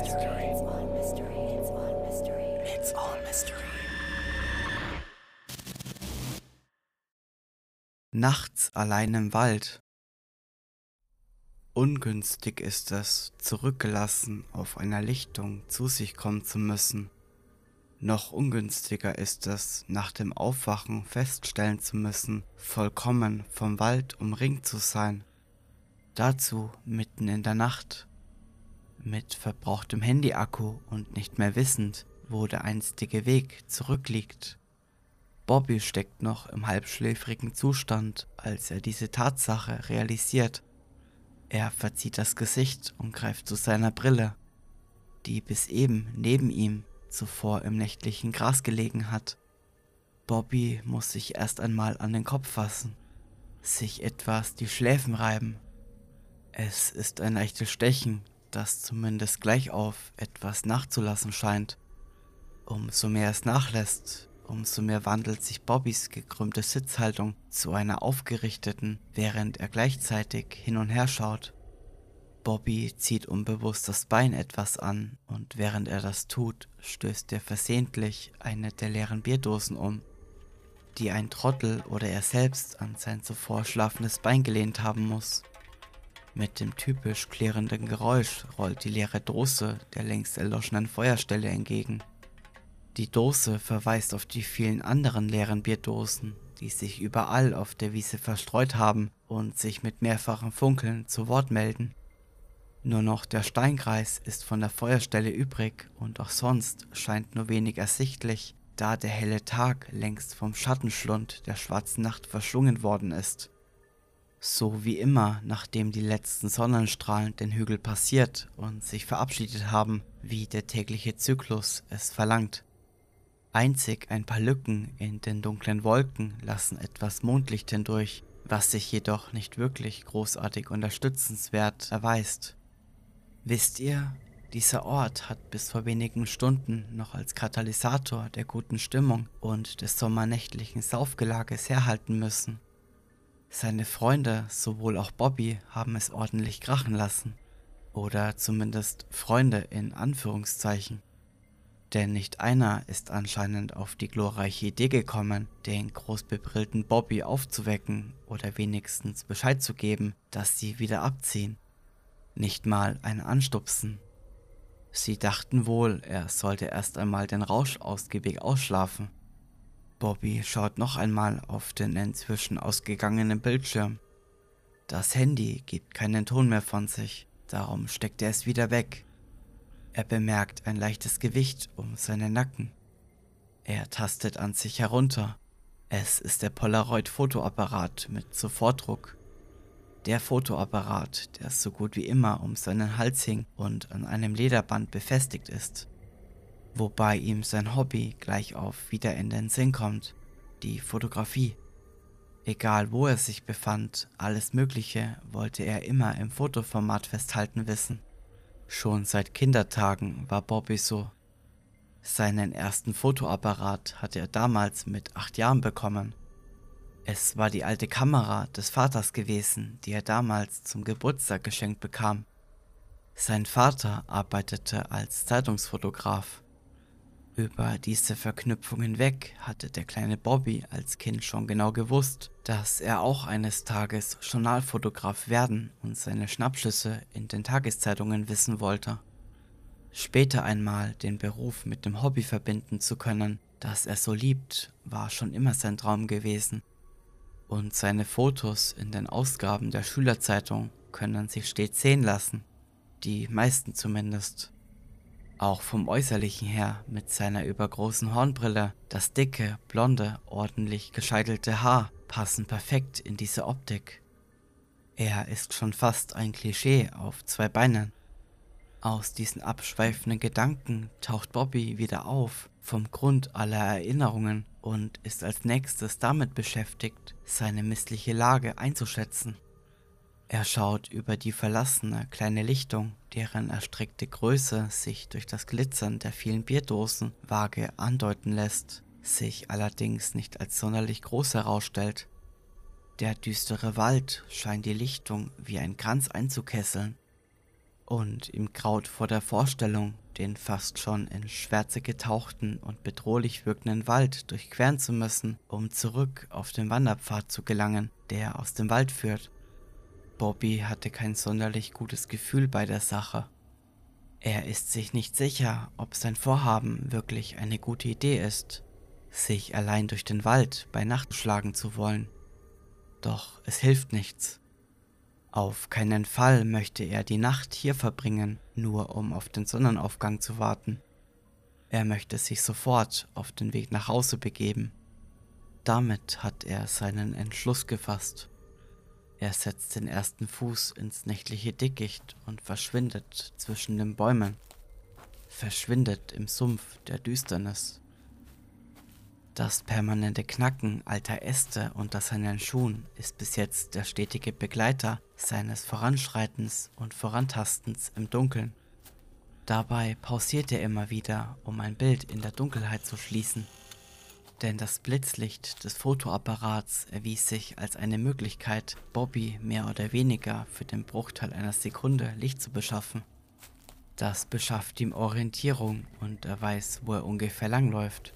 mystery. It's all mystery. It's all mystery. It's all mystery. Nachts allein im Wald. Ungünstig ist es, zurückgelassen auf einer Lichtung zu sich kommen zu müssen. Noch ungünstiger ist es, nach dem Aufwachen feststellen zu müssen, vollkommen vom Wald umringt zu sein. Dazu mitten in der Nacht. Mit verbrauchtem Handyakku und nicht mehr wissend, wo der einstige Weg zurückliegt. Bobby steckt noch im halbschläfrigen Zustand, als er diese Tatsache realisiert. Er verzieht das Gesicht und greift zu seiner Brille, die bis eben neben ihm zuvor im nächtlichen Gras gelegen hat. Bobby muss sich erst einmal an den Kopf fassen, sich etwas die Schläfen reiben. Es ist ein leichtes Stechen, das zumindest gleich auf etwas nachzulassen scheint. Umso mehr es nachlässt, umso mehr wandelt sich Bobbys gekrümmte Sitzhaltung zu einer aufgerichteten, während er gleichzeitig hin und her schaut. Bobby zieht unbewusst das Bein etwas an und während er das tut, stößt er versehentlich eine der leeren Bierdosen um, die ein Trottel oder er selbst an sein zuvor schlafendes Bein gelehnt haben muss. Mit dem typisch klirrenden Geräusch rollt die leere Dose der längst erloschenen Feuerstelle entgegen. Die Dose verweist auf die vielen anderen leeren Bierdosen, die sich überall auf der Wiese verstreut haben und sich mit mehrfachem Funkeln zu Wort melden. Nur noch der Steinkreis ist von der Feuerstelle übrig und auch sonst scheint nur wenig ersichtlich, da der helle Tag längst vom Schattenschlund der schwarzen Nacht verschlungen worden ist. So wie immer, nachdem die letzten Sonnenstrahlen den Hügel passiert und sich verabschiedet haben, wie der tägliche Zyklus es verlangt. Einzig ein paar Lücken in den dunklen Wolken lassen etwas Mondlicht hindurch, was sich jedoch nicht wirklich großartig unterstützenswert erweist. Wisst ihr, dieser Ort hat bis vor wenigen Stunden noch als Katalysator der guten Stimmung und des sommernächtlichen Saufgelages herhalten müssen. Seine Freunde, sowohl auch Bobby, haben es ordentlich krachen lassen. Oder zumindest Freunde in Anführungszeichen denn nicht einer ist anscheinend auf die glorreiche Idee gekommen, den großbebrillten Bobby aufzuwecken oder wenigstens Bescheid zu geben, dass sie wieder abziehen. Nicht mal ein Anstupsen. Sie dachten wohl, er sollte erst einmal den Rausch ausgiebig ausschlafen. Bobby schaut noch einmal auf den inzwischen ausgegangenen Bildschirm. Das Handy gibt keinen Ton mehr von sich, darum steckt er es wieder weg er bemerkt ein leichtes Gewicht um seinen Nacken. Er tastet an sich herunter. Es ist der Polaroid-Fotoapparat mit Sofortdruck. Der Fotoapparat, der so gut wie immer um seinen Hals hing und an einem Lederband befestigt ist. Wobei ihm sein Hobby gleich auf wieder in den Sinn kommt, die Fotografie. Egal wo er sich befand, alles Mögliche wollte er immer im Fotoformat festhalten wissen. Schon seit Kindertagen war Bobby so. Seinen ersten Fotoapparat hatte er damals mit acht Jahren bekommen. Es war die alte Kamera des Vaters gewesen, die er damals zum Geburtstag geschenkt bekam. Sein Vater arbeitete als Zeitungsfotograf. Über diese Verknüpfung hinweg hatte der kleine Bobby als Kind schon genau gewusst, dass er auch eines Tages Journalfotograf werden und seine Schnappschüsse in den Tageszeitungen wissen wollte. Später einmal den Beruf mit dem Hobby verbinden zu können, das er so liebt, war schon immer sein Traum gewesen. Und seine Fotos in den Ausgaben der Schülerzeitung können sich stets sehen lassen. Die meisten zumindest. Auch vom Äußerlichen her mit seiner übergroßen Hornbrille, das dicke, blonde, ordentlich gescheitelte Haar passen perfekt in diese Optik. Er ist schon fast ein Klischee auf zwei Beinen. Aus diesen abschweifenden Gedanken taucht Bobby wieder auf, vom Grund aller Erinnerungen, und ist als nächstes damit beschäftigt, seine missliche Lage einzuschätzen. Er schaut über die verlassene kleine Lichtung, deren erstreckte Größe sich durch das Glitzern der vielen Bierdosen vage andeuten lässt, sich allerdings nicht als sonderlich groß herausstellt. Der düstere Wald scheint die Lichtung wie ein Kranz einzukesseln. Und ihm graut vor der Vorstellung, den fast schon in Schwärze getauchten und bedrohlich wirkenden Wald durchqueren zu müssen, um zurück auf den Wanderpfad zu gelangen, der aus dem Wald führt. Bobby hatte kein sonderlich gutes Gefühl bei der Sache. Er ist sich nicht sicher, ob sein Vorhaben wirklich eine gute Idee ist, sich allein durch den Wald bei Nacht schlagen zu wollen. Doch es hilft nichts. Auf keinen Fall möchte er die Nacht hier verbringen, nur um auf den Sonnenaufgang zu warten. Er möchte sich sofort auf den Weg nach Hause begeben. Damit hat er seinen Entschluss gefasst. Er setzt den ersten Fuß ins nächtliche Dickicht und verschwindet zwischen den Bäumen, verschwindet im Sumpf der Düsternis. Das permanente Knacken alter Äste unter seinen Schuhen ist bis jetzt der stetige Begleiter seines Voranschreitens und Vorantastens im Dunkeln. Dabei pausiert er immer wieder, um ein Bild in der Dunkelheit zu schließen. Denn das Blitzlicht des Fotoapparats erwies sich als eine Möglichkeit, Bobby mehr oder weniger für den Bruchteil einer Sekunde Licht zu beschaffen. Das beschafft ihm Orientierung und er weiß, wo er ungefähr langläuft.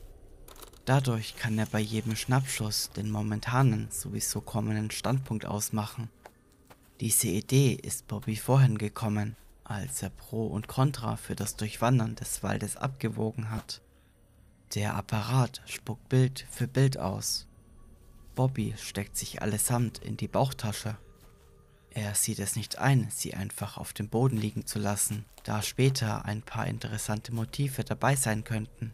Dadurch kann er bei jedem Schnappschuss den momentanen sowieso kommenden Standpunkt ausmachen. Diese Idee ist Bobby vorhin gekommen, als er Pro und Contra für das Durchwandern des Waldes abgewogen hat. Der Apparat spuckt Bild für Bild aus. Bobby steckt sich allesamt in die Bauchtasche. Er sieht es nicht ein, sie einfach auf dem Boden liegen zu lassen, da später ein paar interessante Motive dabei sein könnten.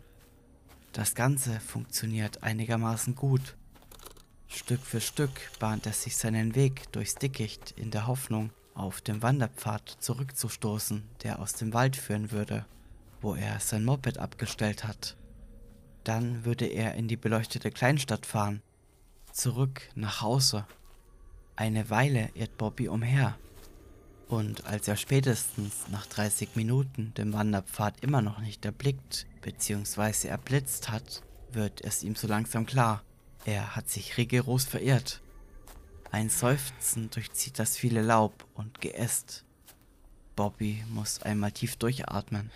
Das Ganze funktioniert einigermaßen gut. Stück für Stück bahnt er sich seinen Weg durchs Dickicht in der Hoffnung, auf dem Wanderpfad zurückzustoßen, der aus dem Wald führen würde, wo er sein Moped abgestellt hat. Dann würde er in die beleuchtete Kleinstadt fahren, zurück nach Hause. Eine Weile irrt Bobby umher, und als er spätestens nach 30 Minuten den Wanderpfad immer noch nicht erblickt bzw. erblitzt hat, wird es ihm so langsam klar, er hat sich rigoros verirrt. Ein Seufzen durchzieht das viele Laub und Geäst. Bobby muss einmal tief durchatmen,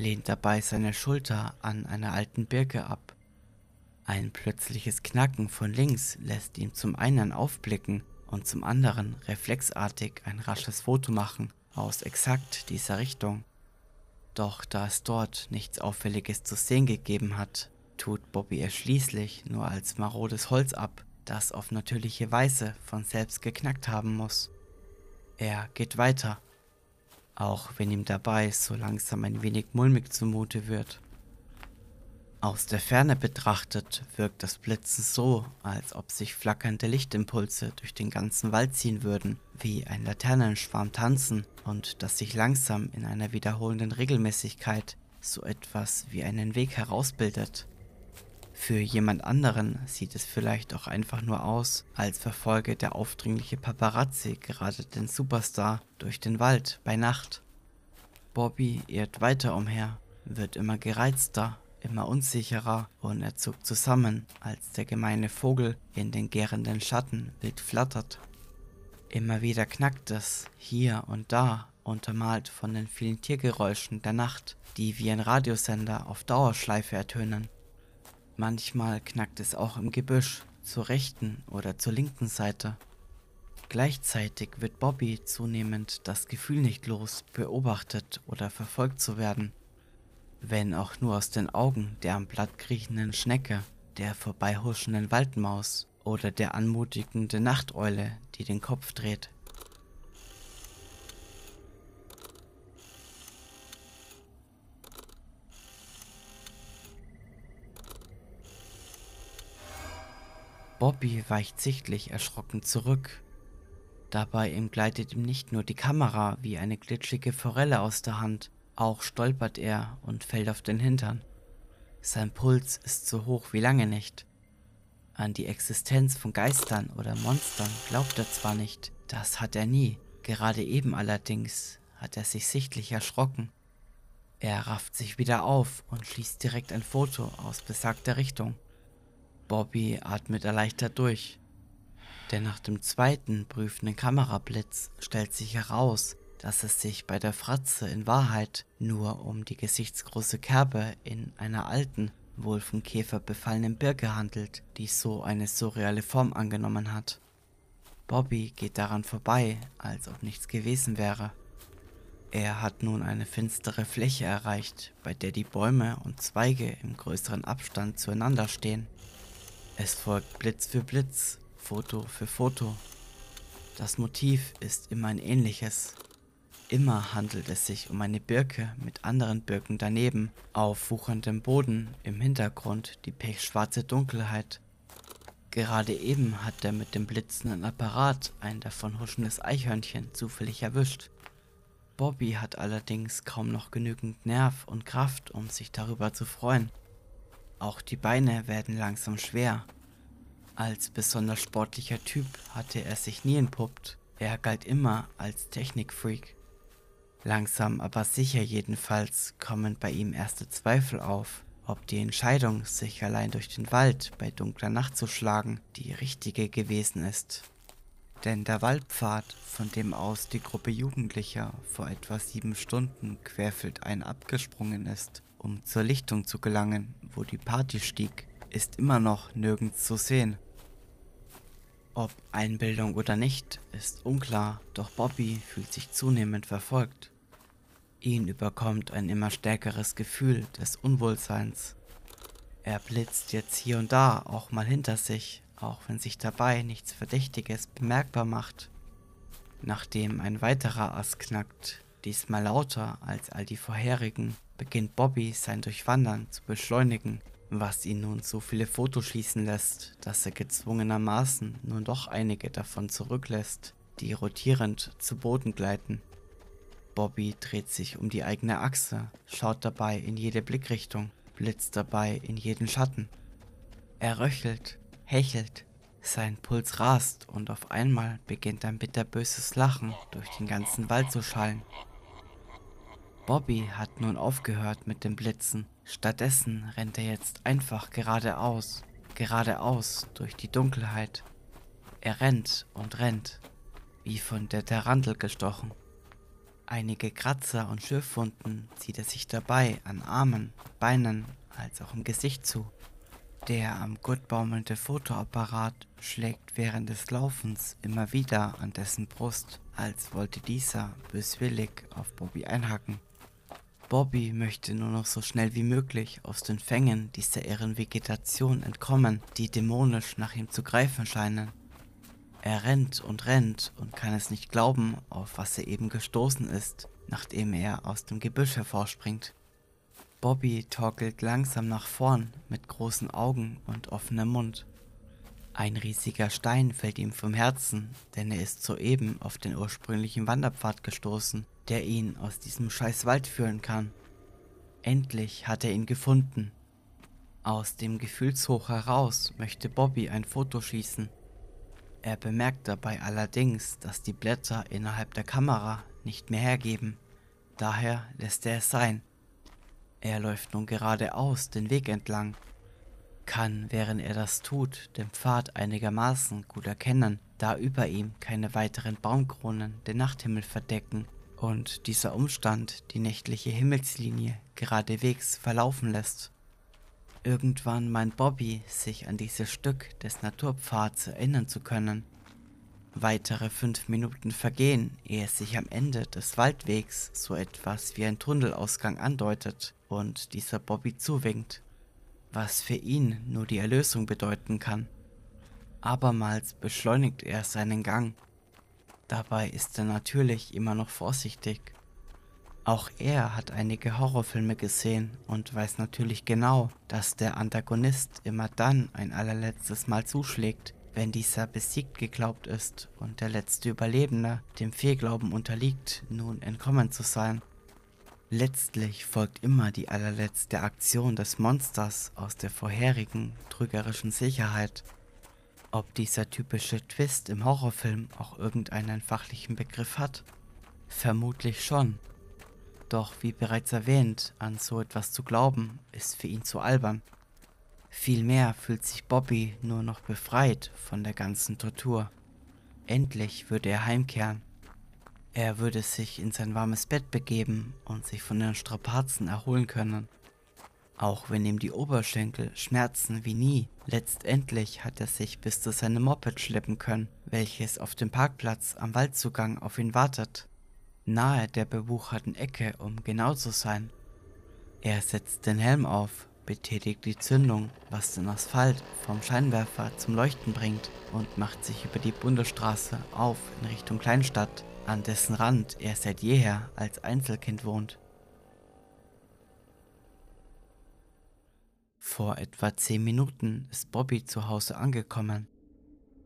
lehnt dabei seine Schulter an einer alten Birke ab. Ein plötzliches Knacken von links lässt ihn zum einen aufblicken und zum anderen reflexartig ein rasches Foto machen aus exakt dieser Richtung. Doch da es dort nichts Auffälliges zu sehen gegeben hat, tut Bobby es schließlich nur als marodes Holz ab, das auf natürliche Weise von selbst geknackt haben muss. Er geht weiter, auch wenn ihm dabei so langsam ein wenig mulmig zumute wird. Aus der Ferne betrachtet wirkt das Blitzen so, als ob sich flackernde Lichtimpulse durch den ganzen Wald ziehen würden, wie ein Laternenschwarm tanzen und dass sich langsam in einer wiederholenden Regelmäßigkeit so etwas wie einen Weg herausbildet. Für jemand anderen sieht es vielleicht auch einfach nur aus, als verfolge der aufdringliche Paparazzi gerade den Superstar durch den Wald bei Nacht. Bobby irrt weiter umher, wird immer gereizter immer unsicherer und er zuckt zusammen, als der gemeine Vogel in den gärenden Schatten wild flattert. Immer wieder knackt es, hier und da, untermalt von den vielen Tiergeräuschen der Nacht, die wie ein Radiosender auf Dauerschleife ertönen. Manchmal knackt es auch im Gebüsch, zur rechten oder zur linken Seite. Gleichzeitig wird Bobby zunehmend das Gefühl nicht los, beobachtet oder verfolgt zu werden wenn auch nur aus den Augen der am Blatt kriechenden Schnecke, der vorbeihuschenden Waldmaus oder der anmutigenden Nachteule, die den Kopf dreht. Bobby weicht sichtlich erschrocken zurück. Dabei entgleitet ihm nicht nur die Kamera wie eine glitschige Forelle aus der Hand, auch stolpert er und fällt auf den Hintern. Sein Puls ist so hoch wie lange nicht. An die Existenz von Geistern oder Monstern glaubt er zwar nicht, das hat er nie, gerade eben allerdings hat er sich sichtlich erschrocken. Er rafft sich wieder auf und schließt direkt ein Foto aus besagter Richtung. Bobby atmet erleichtert durch, denn nach dem zweiten prüfenden Kamerablitz stellt sich heraus, dass es sich bei der Fratze in Wahrheit nur um die gesichtsgroße Kerbe in einer alten, wohl vom Käfer befallenen Birke handelt, die so eine surreale Form angenommen hat. Bobby geht daran vorbei, als ob nichts gewesen wäre. Er hat nun eine finstere Fläche erreicht, bei der die Bäume und Zweige im größeren Abstand zueinander stehen. Es folgt Blitz für Blitz, Foto für Foto. Das Motiv ist immer ein ähnliches. Immer handelt es sich um eine Birke mit anderen Birken daneben, auf wucherndem Boden, im Hintergrund die pechschwarze Dunkelheit. Gerade eben hat er mit dem blitzenden Apparat ein davon huschendes Eichhörnchen zufällig erwischt. Bobby hat allerdings kaum noch genügend Nerv und Kraft, um sich darüber zu freuen. Auch die Beine werden langsam schwer. Als besonders sportlicher Typ hatte er sich nie entpuppt. Er galt immer als Technikfreak. Langsam aber sicher jedenfalls kommen bei ihm erste Zweifel auf, ob die Entscheidung, sich allein durch den Wald bei dunkler Nacht zu schlagen, die richtige gewesen ist. Denn der Waldpfad, von dem aus die Gruppe Jugendlicher vor etwa sieben Stunden querfeldein abgesprungen ist, um zur Lichtung zu gelangen, wo die Party stieg, ist immer noch nirgends zu sehen. Ob Einbildung oder nicht, ist unklar, doch Bobby fühlt sich zunehmend verfolgt. Ihn überkommt ein immer stärkeres Gefühl des Unwohlseins. Er blitzt jetzt hier und da auch mal hinter sich, auch wenn sich dabei nichts Verdächtiges bemerkbar macht. Nachdem ein weiterer Ast knackt, diesmal lauter als all die vorherigen, beginnt Bobby sein Durchwandern zu beschleunigen, was ihn nun so viele Fotos schließen lässt, dass er gezwungenermaßen nun doch einige davon zurücklässt, die rotierend zu Boden gleiten. Bobby dreht sich um die eigene Achse, schaut dabei in jede Blickrichtung, blitzt dabei in jeden Schatten. Er röchelt, hechelt. Sein Puls rast und auf einmal beginnt ein bitterböses Lachen durch den ganzen Wald zu schallen. Bobby hat nun aufgehört mit dem Blitzen. Stattdessen rennt er jetzt einfach geradeaus, geradeaus durch die Dunkelheit. Er rennt und rennt, wie von der Tarantel gestochen. Einige Kratzer und Schürfwunden zieht er sich dabei an Armen, Beinen als auch im Gesicht zu. Der am Gurt baumelnde Fotoapparat schlägt während des Laufens immer wieder an dessen Brust, als wollte dieser böswillig auf Bobby einhacken. Bobby möchte nur noch so schnell wie möglich aus den Fängen dieser irren Vegetation entkommen, die dämonisch nach ihm zu greifen scheinen. Er rennt und rennt und kann es nicht glauben, auf was er eben gestoßen ist, nachdem er aus dem Gebüsch hervorspringt. Bobby torkelt langsam nach vorn mit großen Augen und offenem Mund. Ein riesiger Stein fällt ihm vom Herzen, denn er ist soeben auf den ursprünglichen Wanderpfad gestoßen, der ihn aus diesem scheiß Wald führen kann. Endlich hat er ihn gefunden. Aus dem Gefühlshoch heraus möchte Bobby ein Foto schießen. Er bemerkt dabei allerdings, dass die Blätter innerhalb der Kamera nicht mehr hergeben. Daher lässt er es sein er läuft nun geradeaus den Weg entlang, kann, während er das tut, den Pfad einigermaßen gut erkennen, da über ihm keine weiteren Baumkronen den Nachthimmel verdecken und dieser Umstand die nächtliche Himmelslinie geradewegs verlaufen lässt. Irgendwann meint Bobby, sich an dieses Stück des Naturpfads erinnern zu können Weitere fünf Minuten vergehen, ehe es sich am Ende des Waldwegs so etwas wie ein Tunnelausgang andeutet und dieser Bobby zuwinkt, was für ihn nur die Erlösung bedeuten kann. Abermals beschleunigt er seinen Gang. Dabei ist er natürlich immer noch vorsichtig. Auch er hat einige Horrorfilme gesehen und weiß natürlich genau, dass der Antagonist immer dann ein allerletztes Mal zuschlägt, wenn dieser besiegt geglaubt ist und der letzte Überlebende dem Fehlglauben unterliegt, nun entkommen zu sein. Letztlich folgt immer die allerletzte Aktion des Monsters aus der vorherigen trügerischen Sicherheit. Ob dieser typische Twist im Horrorfilm auch irgendeinen fachlichen Begriff hat? Vermutlich schon. Doch wie bereits erwähnt, an so etwas zu glauben, ist für ihn zu albern. Vielmehr fühlt sich Bobby nur noch befreit von der ganzen Tortur. Endlich würde er heimkehren. Er würde sich in sein warmes Bett begeben und sich von den Strapazen erholen können. Auch wenn ihm die Oberschenkel schmerzen wie nie, letztendlich hat er sich bis zu seinem Moped schleppen können, welches auf dem Parkplatz am Waldzugang auf ihn wartet. Nahe der bewucherten Ecke, um genau zu sein. Er setzt den Helm auf, betätigt die Zündung, was den Asphalt vom Scheinwerfer zum Leuchten bringt und macht sich über die Bundesstraße auf in Richtung Kleinstadt, an dessen Rand er seit jeher als Einzelkind wohnt. Vor etwa zehn Minuten ist Bobby zu Hause angekommen.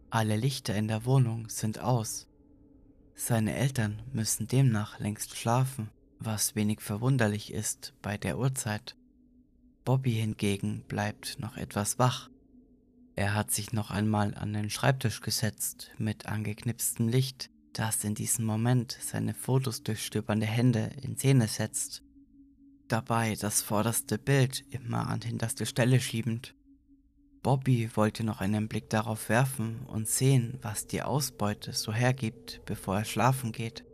Alle Lichter in der Wohnung sind aus. Seine Eltern müssen demnach längst schlafen, was wenig verwunderlich ist bei der Uhrzeit. Bobby hingegen bleibt noch etwas wach. Er hat sich noch einmal an den Schreibtisch gesetzt mit angeknipstem Licht, das in diesem Moment seine Fotos durchstöbernde Hände in Szene setzt. Dabei das vorderste Bild immer an hinterste Stelle schiebend. Bobby wollte noch einen Blick darauf werfen und sehen, was die Ausbeute so hergibt, bevor er schlafen geht.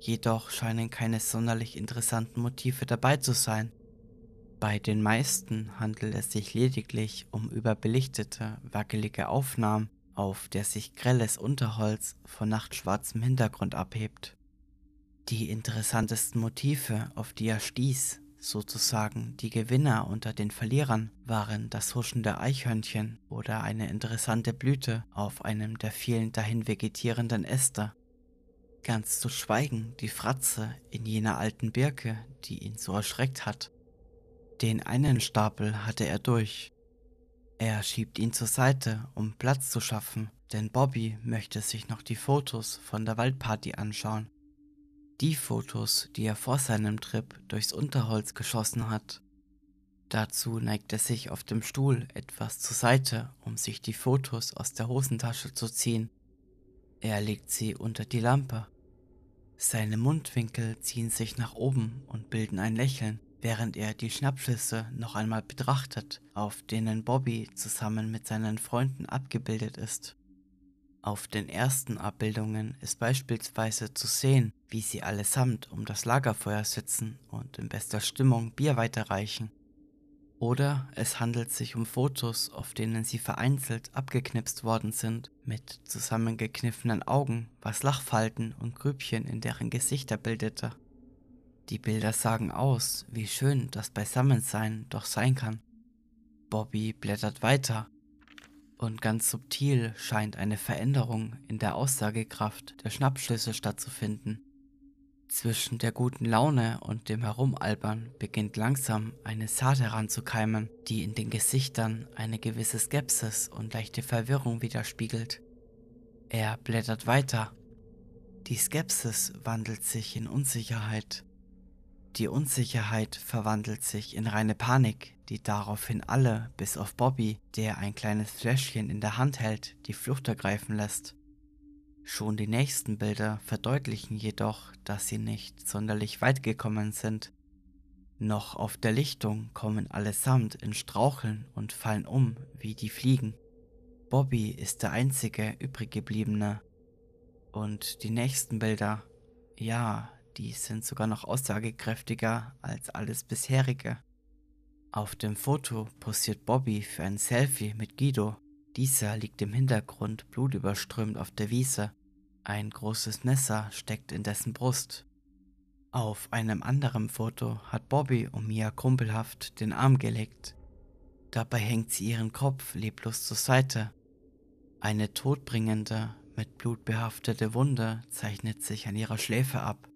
Jedoch scheinen keine sonderlich interessanten Motive dabei zu sein. Bei den meisten handelt es sich lediglich um überbelichtete, wackelige Aufnahmen, auf der sich grelles Unterholz von nachtschwarzem Hintergrund abhebt. Die interessantesten Motive, auf die er stieß, sozusagen die Gewinner unter den Verlierern, waren das huschende Eichhörnchen oder eine interessante Blüte auf einem der vielen dahin vegetierenden Äste. Ganz zu schweigen die Fratze in jener alten Birke, die ihn so erschreckt hat. Den einen Stapel hatte er durch. Er schiebt ihn zur Seite, um Platz zu schaffen, denn Bobby möchte sich noch die Fotos von der Waldparty anschauen. Die Fotos, die er vor seinem Trip durchs Unterholz geschossen hat. Dazu neigt er sich auf dem Stuhl etwas zur Seite, um sich die Fotos aus der Hosentasche zu ziehen. Er legt sie unter die Lampe. Seine Mundwinkel ziehen sich nach oben und bilden ein Lächeln während er die Schnappschüsse noch einmal betrachtet, auf denen Bobby zusammen mit seinen Freunden abgebildet ist. Auf den ersten Abbildungen ist beispielsweise zu sehen, wie sie allesamt um das Lagerfeuer sitzen und in bester Stimmung Bier weiterreichen. Oder es handelt sich um Fotos, auf denen sie vereinzelt abgeknipst worden sind, mit zusammengekniffenen Augen, was Lachfalten und Grübchen in deren Gesichter bildete. Die Bilder sagen aus, wie schön das Beisammensein doch sein kann. Bobby blättert weiter und ganz subtil scheint eine Veränderung in der Aussagekraft der Schnappschlüsse stattzufinden. Zwischen der guten Laune und dem Herumalbern beginnt langsam eine Saat heranzukeimen, die in den Gesichtern eine gewisse Skepsis und leichte Verwirrung widerspiegelt. Er blättert weiter. Die Skepsis wandelt sich in Unsicherheit die Unsicherheit verwandelt sich in reine Panik, die daraufhin alle, bis auf Bobby, der ein kleines Fläschchen in der Hand hält, die Flucht ergreifen lässt. Schon die nächsten Bilder verdeutlichen jedoch, dass sie nicht sonderlich weit gekommen sind. Noch auf der Lichtung kommen allesamt in Straucheln und fallen um wie die Fliegen. Bobby ist der einzige übriggebliebene. Und die nächsten Bilder, ja, die sind sogar noch aussagekräftiger als alles bisherige. Auf dem Foto posiert Bobby für ein Selfie mit Guido. Dieser liegt im Hintergrund blutüberströmt auf der Wiese. Ein großes Messer steckt in dessen Brust. Auf einem anderen Foto hat Bobby um Mia kumpelhaft den Arm gelegt. Dabei hängt sie ihren Kopf leblos zur Seite. Eine todbringende, mit Blut behaftete Wunde zeichnet sich an ihrer Schläfe ab.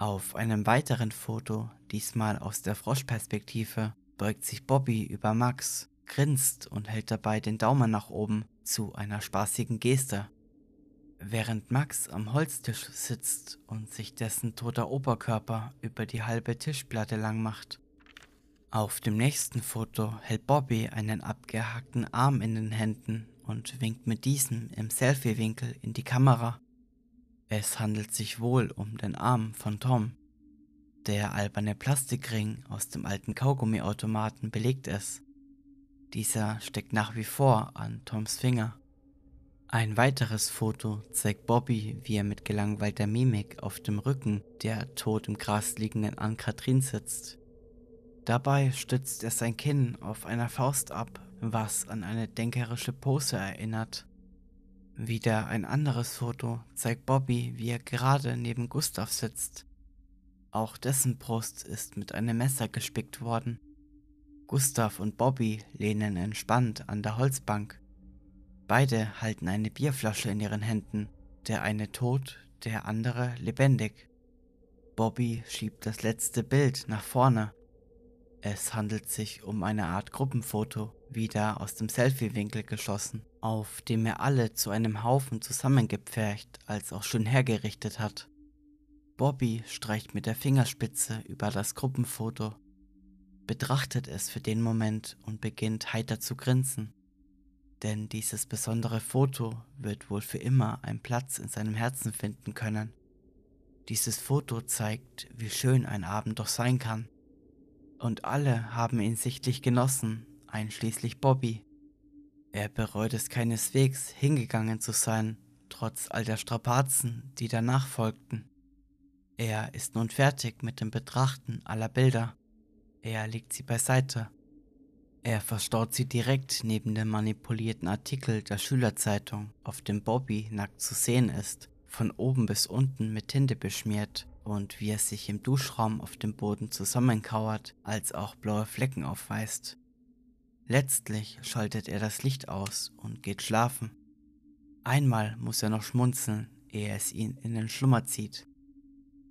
Auf einem weiteren Foto, diesmal aus der Froschperspektive, beugt sich Bobby über Max, grinst und hält dabei den Daumen nach oben zu einer spaßigen Geste. Während Max am Holztisch sitzt und sich dessen toter Oberkörper über die halbe Tischplatte lang macht. Auf dem nächsten Foto hält Bobby einen abgehackten Arm in den Händen und winkt mit diesem im Selfie-Winkel in die Kamera. Es handelt sich wohl um den Arm von Tom. Der alberne Plastikring aus dem alten Kaugummiautomaten belegt es. Dieser steckt nach wie vor an Toms Finger. Ein weiteres Foto zeigt Bobby, wie er mit gelangweilter Mimik auf dem Rücken der tot im Gras liegenden Ann-Kathrin sitzt. Dabei stützt er sein Kinn auf einer Faust ab, was an eine denkerische Pose erinnert. Wieder ein anderes Foto zeigt Bobby, wie er gerade neben Gustav sitzt. Auch dessen Brust ist mit einem Messer gespickt worden. Gustav und Bobby lehnen entspannt an der Holzbank. Beide halten eine Bierflasche in ihren Händen, der eine tot, der andere lebendig. Bobby schiebt das letzte Bild nach vorne. Es handelt sich um eine Art Gruppenfoto, wieder aus dem Selfie-Winkel geschossen, auf dem er alle zu einem Haufen zusammengepfercht als auch schön hergerichtet hat. Bobby streicht mit der Fingerspitze über das Gruppenfoto, betrachtet es für den Moment und beginnt heiter zu grinsen denn dieses besondere Foto wird wohl für immer einen Platz in seinem Herzen finden können. Dieses Foto zeigt, wie schön ein Abend doch sein kann. Und alle haben ihn sichtlich genossen, einschließlich Bobby. Er bereut es keineswegs, hingegangen zu sein, trotz all der Strapazen, die danach folgten. Er ist nun fertig mit dem Betrachten aller Bilder. Er legt sie beiseite er verstaut sie direkt neben dem manipulierten Artikel der Schülerzeitung, auf dem Bobby nackt zu sehen ist, von oben bis unten mit Tinte beschmiert und wie er sich im Duschraum auf dem Boden zusammenkauert, als auch blaue Flecken aufweist. Letztlich schaltet er das Licht aus und geht schlafen. Einmal muss er noch schmunzeln, ehe es ihn in den Schlummer zieht.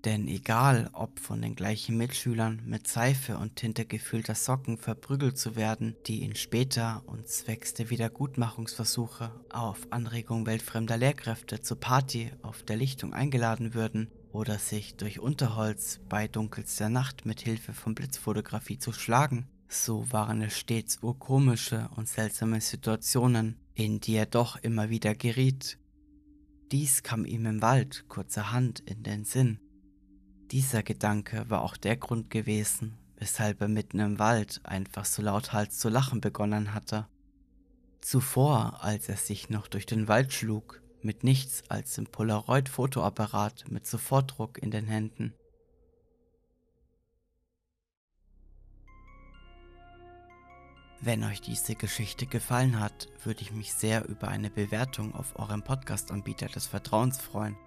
Denn egal, ob von den gleichen Mitschülern mit Seife und Tinte gefüllter Socken verprügelt zu werden, die ihn später und zwecks der Wiedergutmachungsversuche auf Anregung weltfremder Lehrkräfte zur Party auf der Lichtung eingeladen würden, oder sich durch Unterholz bei dunkelster Nacht mit Hilfe von Blitzfotografie zu schlagen, so waren es stets urkomische und seltsame Situationen, in die er doch immer wieder geriet. Dies kam ihm im Wald kurzerhand in den Sinn, dieser Gedanke war auch der Grund gewesen, weshalb er mitten im Wald einfach so lauthals zu lachen begonnen hatte. Zuvor, als er sich noch durch den Wald schlug, mit nichts als dem Polaroid-Fotoapparat mit Sofortdruck in den Händen. Wenn euch diese Geschichte gefallen hat, würde ich mich sehr über eine Bewertung auf eurem Podcast-Anbieter des Vertrauens freuen.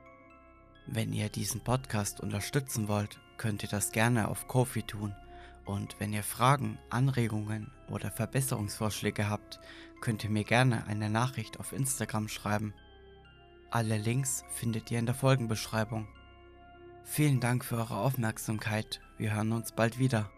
Wenn ihr diesen Podcast unterstützen wollt, könnt ihr das gerne auf Kofi tun. Und wenn ihr Fragen, Anregungen oder Verbesserungsvorschläge habt, könnt ihr mir gerne eine Nachricht auf Instagram schreiben. Alle Links findet ihr in der Folgenbeschreibung. Vielen Dank für eure Aufmerksamkeit. Wir hören uns bald wieder.